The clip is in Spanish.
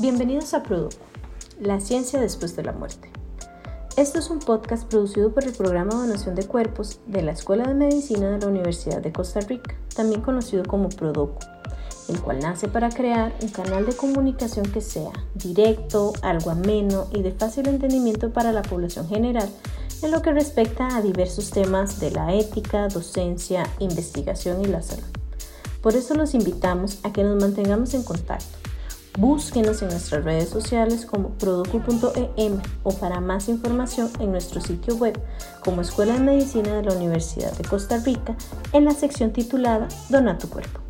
Bienvenidos a Produco, la ciencia después de la muerte. Esto es un podcast producido por el Programa de Donación de Cuerpos de la Escuela de Medicina de la Universidad de Costa Rica, también conocido como Prodoco, el cual nace para crear un canal de comunicación que sea directo, algo ameno y de fácil entendimiento para la población general en lo que respecta a diversos temas de la ética, docencia, investigación y la salud. Por eso los invitamos a que nos mantengamos en contacto Búsquenos en nuestras redes sociales como producu.em o para más información en nuestro sitio web como Escuela de Medicina de la Universidad de Costa Rica en la sección titulada Dona tu cuerpo.